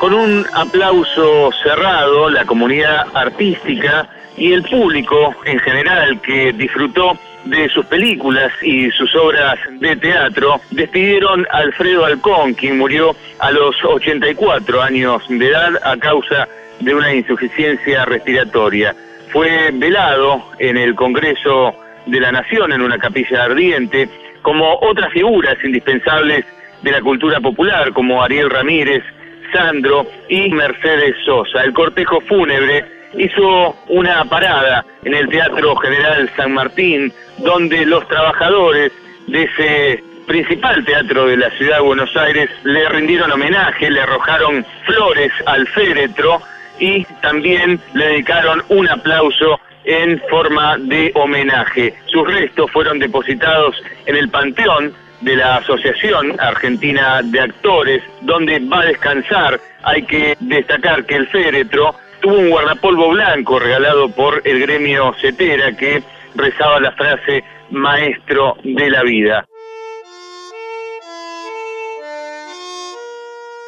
Con un aplauso cerrado, la comunidad artística y el público en general que disfrutó de sus películas y sus obras de teatro, despidieron a Alfredo Alcón, quien murió a los 84 años de edad a causa de una insuficiencia respiratoria. Fue velado en el Congreso de la Nación en una capilla ardiente, como otras figuras indispensables de la cultura popular, como Ariel Ramírez, Sandro y Mercedes Sosa. El cortejo fúnebre hizo una parada en el Teatro General San Martín, donde los trabajadores de ese principal teatro de la ciudad de Buenos Aires le rindieron homenaje, le arrojaron flores al féretro y también le dedicaron un aplauso en forma de homenaje. Sus restos fueron depositados en el Panteón de la Asociación Argentina de Actores, donde va a descansar. Hay que destacar que el féretro tuvo un guardapolvo blanco regalado por el gremio Cetera que rezaba la frase maestro de la vida.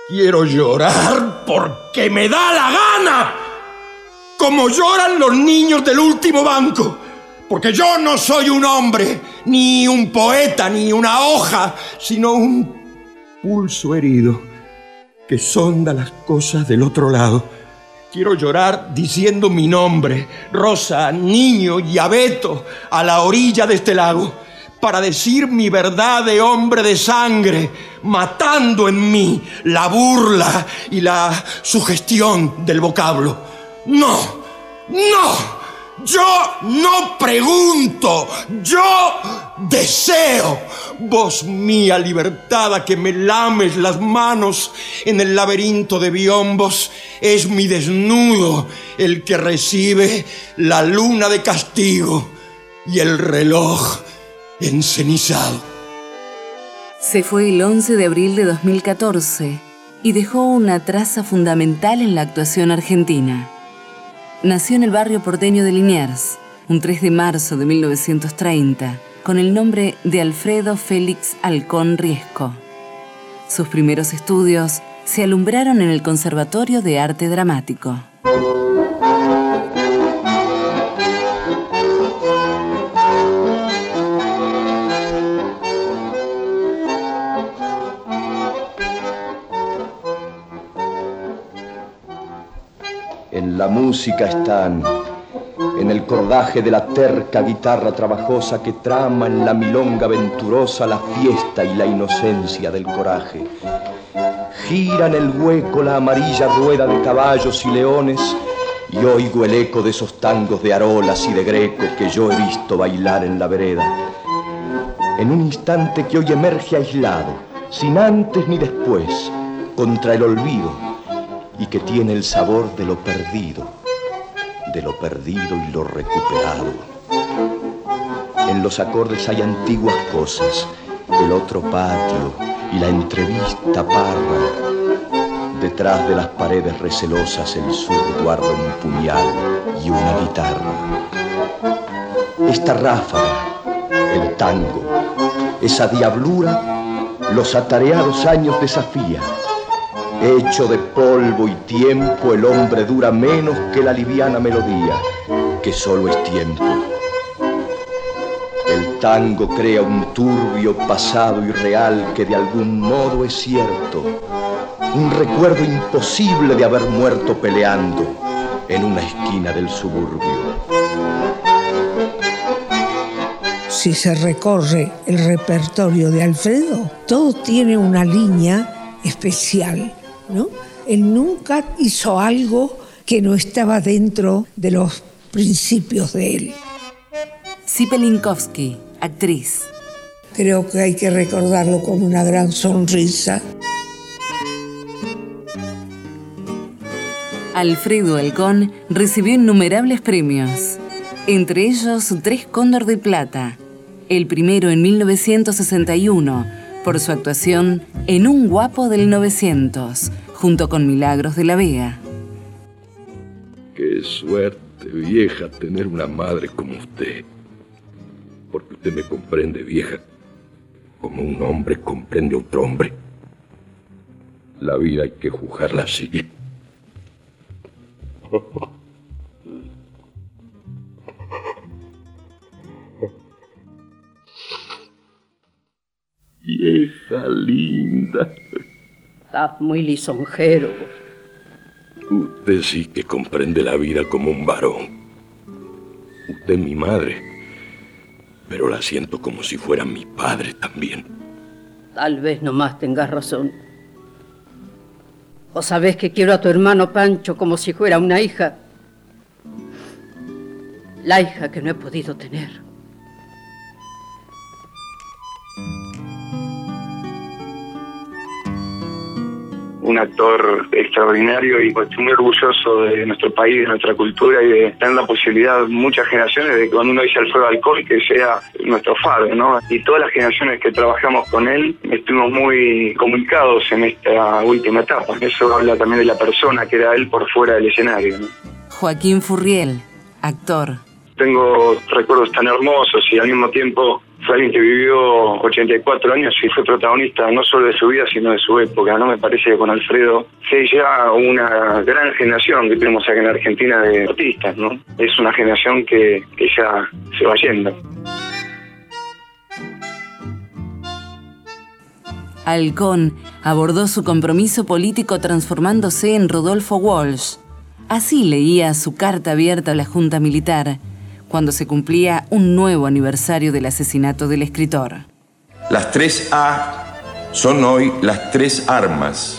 Quiero llorar porque me da la gana, como lloran los niños del último banco, porque yo no soy un hombre, ni un poeta, ni una hoja, sino un pulso herido que sonda las cosas del otro lado Quiero llorar diciendo mi nombre, Rosa, niño y abeto, a la orilla de este lago, para decir mi verdad de hombre de sangre, matando en mí la burla y la sugestión del vocablo. No, no. Yo no pregunto, yo deseo. Voz mía libertada que me lames las manos en el laberinto de biombos, es mi desnudo el que recibe la luna de castigo y el reloj encenizado. Se fue el 11 de abril de 2014 y dejó una traza fundamental en la actuación argentina. Nació en el barrio porteño de Liniers, un 3 de marzo de 1930, con el nombre de Alfredo Félix Alcón Riesco. Sus primeros estudios se alumbraron en el Conservatorio de Arte Dramático. Música están, en el cordaje de la terca guitarra trabajosa que trama en la milonga venturosa la fiesta y la inocencia del coraje. Gira en el hueco la amarilla rueda de caballos y leones y oigo el eco de esos tangos de arolas y de greco que yo he visto bailar en la vereda. En un instante que hoy emerge aislado, sin antes ni después, contra el olvido, y que tiene el sabor de lo perdido, de lo perdido y lo recuperado. En los acordes hay antiguas cosas, el otro patio y la entrevista parra. Detrás de las paredes recelosas el sur guarda un puñal y una guitarra. Esta ráfaga, el tango, esa diablura, los atareados años desafía Hecho de polvo y tiempo, el hombre dura menos que la liviana melodía, que solo es tiempo. El tango crea un turbio pasado irreal que de algún modo es cierto, un recuerdo imposible de haber muerto peleando en una esquina del suburbio. Si se recorre el repertorio de Alfredo, todo tiene una línea especial él nunca hizo algo que no estaba dentro de los principios de él. Sipelinkowski, actriz. Creo que hay que recordarlo con una gran sonrisa. Alfredo Alcón recibió innumerables premios, entre ellos tres Cóndor de Plata, el primero en 1961 por su actuación en Un Guapo del 900, junto con Milagros de la Vega. Qué suerte, vieja, tener una madre como usted. Porque usted me comprende, vieja, como un hombre comprende a otro hombre. La vida hay que juzgarla así. Vieja linda. Estás muy lisonjero. Usted sí que comprende la vida como un varón. Usted es mi madre, pero la siento como si fuera mi padre también. Tal vez nomás tengas razón. O sabes que quiero a tu hermano Pancho como si fuera una hija. La hija que no he podido tener. Un actor extraordinario y pues, estoy muy orgulloso de nuestro país, de nuestra cultura y de tener la posibilidad, muchas generaciones, de que cuando uno dice Alfredo Alcohol, que sea nuestro faro, ¿no? Y todas las generaciones que trabajamos con él estuvimos muy comunicados en esta última etapa. Eso habla también de la persona que era él por fuera del escenario. Joaquín Furriel, actor. Tengo recuerdos tan hermosos y al mismo tiempo fue que vivió 84 años y fue protagonista no solo de su vida, sino de su época. No me parece que con Alfredo se una gran generación que tenemos acá en Argentina de artistas, ¿no? Es una generación que, que ya se va yendo. Halcón abordó su compromiso político transformándose en Rodolfo Walsh. Así leía su carta abierta a la Junta Militar cuando se cumplía un nuevo aniversario del asesinato del escritor. Las tres A son hoy las tres armas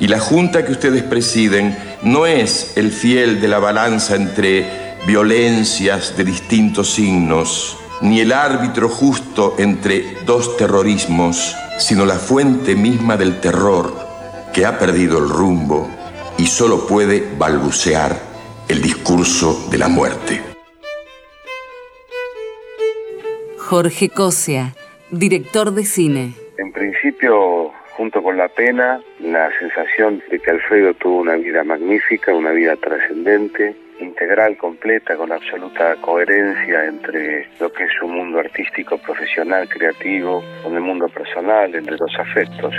y la junta que ustedes presiden no es el fiel de la balanza entre violencias de distintos signos, ni el árbitro justo entre dos terrorismos, sino la fuente misma del terror que ha perdido el rumbo y solo puede balbucear el discurso de la muerte. Jorge Cosia, director de cine. En principio, junto con la pena, la sensación de que Alfredo tuvo una vida magnífica, una vida trascendente, integral, completa, con absoluta coherencia entre lo que es su mundo artístico, profesional, creativo, con el mundo personal, entre los afectos.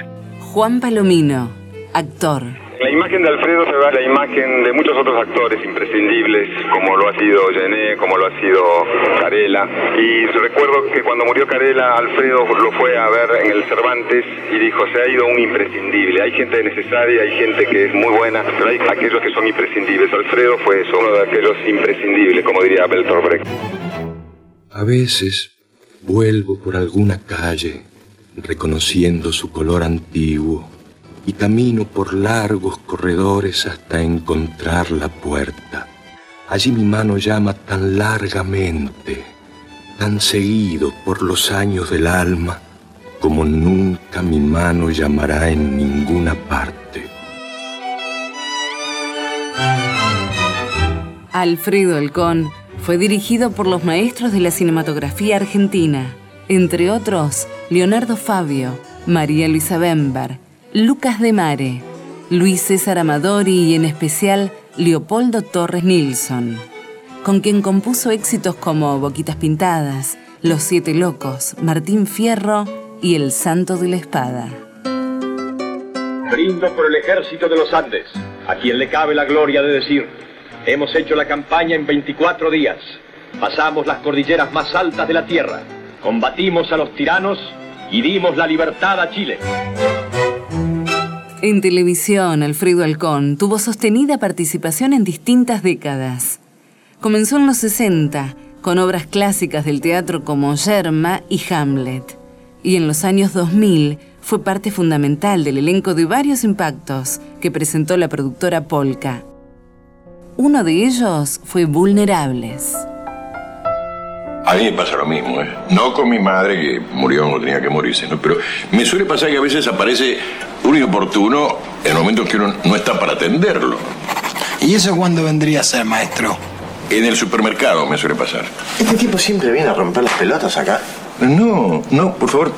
Juan Palomino, actor. La imagen de Alfredo se ve la imagen de muchos otros actores imprescindibles, como lo ha sido Gené, como lo ha sido Carela. Y recuerdo que cuando murió Carela, Alfredo lo fue a ver en el Cervantes y dijo, se ha ido un imprescindible. Hay gente necesaria, hay gente que es muy buena, pero hay aquellos que son imprescindibles. Alfredo fue uno de aquellos imprescindibles, como diría Bertolt Brecht. A veces vuelvo por alguna calle reconociendo su color antiguo y camino por largos corredores hasta encontrar la puerta. Allí mi mano llama tan largamente, tan seguido por los años del alma, como nunca mi mano llamará en ninguna parte. Alfredo Elcón fue dirigido por los maestros de la cinematografía argentina, entre otros Leonardo Fabio, María Luisa Bember, Lucas de Mare, Luis César Amadori y en especial Leopoldo Torres Nilsson, con quien compuso éxitos como Boquitas Pintadas, Los Siete Locos, Martín Fierro y El Santo de la Espada. Brindo por el ejército de los Andes, a quien le cabe la gloria de decir, hemos hecho la campaña en 24 días, pasamos las cordilleras más altas de la tierra, combatimos a los tiranos y dimos la libertad a Chile. En televisión, Alfredo Alcón tuvo sostenida participación en distintas décadas. Comenzó en los 60 con obras clásicas del teatro como Yerma y Hamlet. Y en los años 2000 fue parte fundamental del elenco de varios impactos que presentó la productora Polka. Uno de ellos fue Vulnerables. A mí me pasa lo mismo, ¿eh? No con mi madre, que murió cuando tenía que morirse, ¿no? Pero me suele pasar que a veces aparece un inoportuno en el momento en que uno no está para atenderlo. ¿Y eso cuándo vendría a ser, maestro? En el supermercado me suele pasar. ¿Este tipo siempre viene a romper las pelotas acá? No, no, por favor,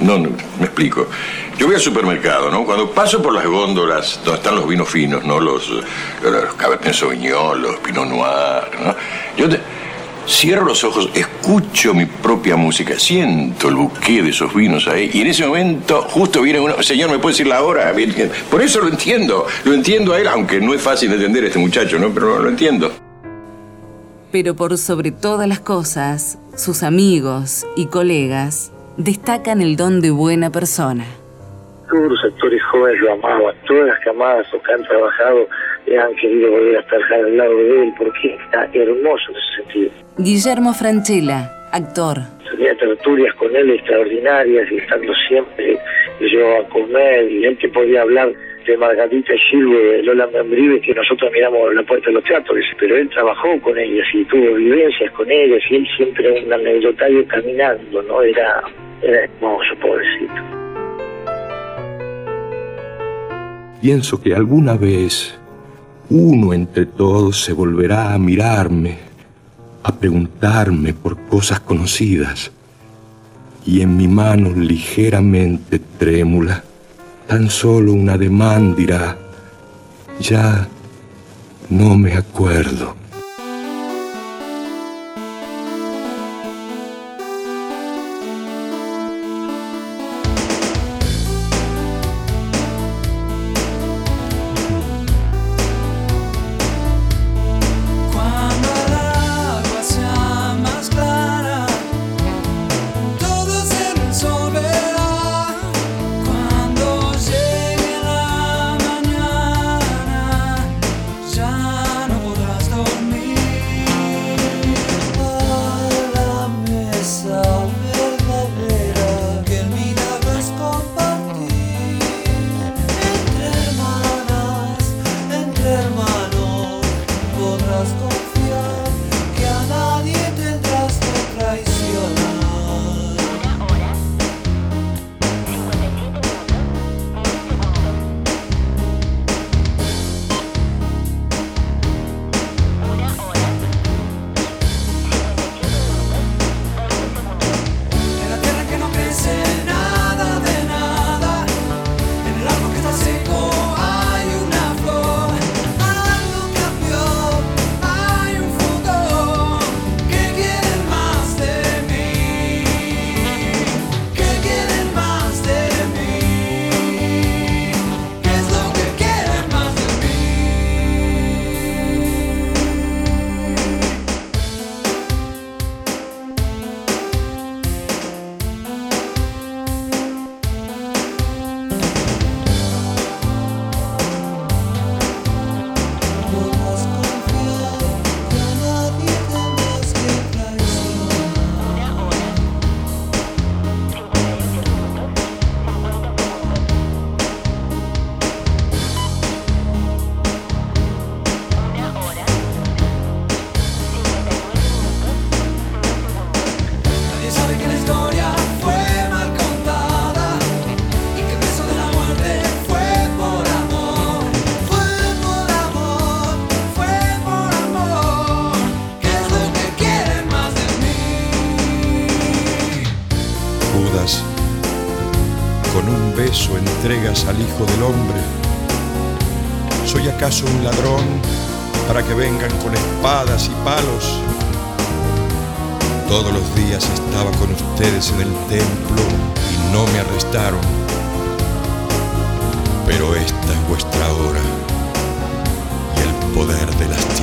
no, no, me explico. Yo voy al supermercado, ¿no? Cuando paso por las góndolas donde están los vinos finos, ¿no? Los, los Cabernet Sauvignon, los Pinot Noir, ¿no? Yo te, Cierro los ojos, escucho mi propia música, siento el buque de esos vinos ahí, y en ese momento justo viene uno, señor, ¿me puede decir la hora? Por eso lo entiendo, lo entiendo a él, aunque no es fácil de entender a este muchacho, ¿no? Pero lo entiendo. Pero por sobre todas las cosas, sus amigos y colegas destacan el don de buena persona. Todos los actores jóvenes lo amaban, todas las camadas que han trabajado han querido volver a estar al lado de él porque está hermoso en ese sentido. Guillermo Franchella, actor. Tenía tertulias con él extraordinarias y estando siempre yo a comer y él que podía hablar de Margarita Gilbo, de Lola Membrive, que nosotros miramos la puerta de los teatros, pero él trabajó con ellas y tuvo vivencias con ellas y él siempre era un anecdotario caminando, ¿no? Era, era hermoso, pobrecito. Pienso que alguna vez uno entre todos se volverá a mirarme, a preguntarme por cosas conocidas, y en mi mano ligeramente trémula, tan solo un ademán dirá, ya no me acuerdo. Al Hijo del Hombre? ¿Soy acaso un ladrón para que vengan con espadas y palos? Todos los días estaba con ustedes en el templo y no me arrestaron. Pero esta es vuestra hora y el poder de las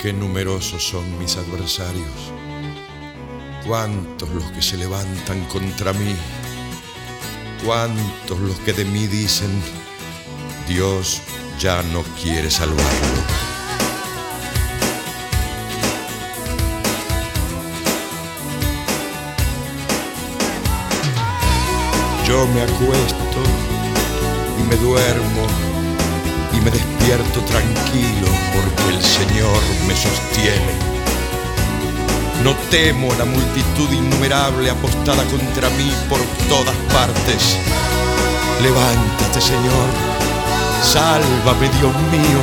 Qué numerosos son mis adversarios, cuántos los que se levantan contra mí, cuántos los que de mí dicen, Dios ya no quiere salvarlo. Yo me acuesto y me duermo me despierto tranquilo porque el Señor me sostiene. No temo a la multitud innumerable apostada contra mí por todas partes. Levántate, Señor, sálvame, Dios mío.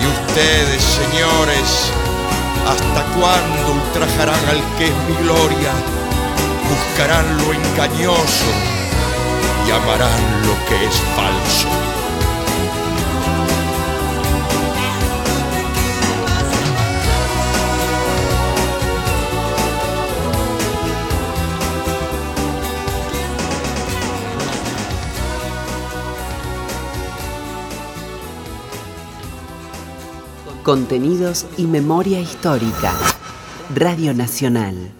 Y ustedes, señores, ¿hasta cuándo ultrajarán al que es mi gloria? Buscarán lo engañoso y amarán lo que es falso. Contenidos y memoria histórica. Radio Nacional.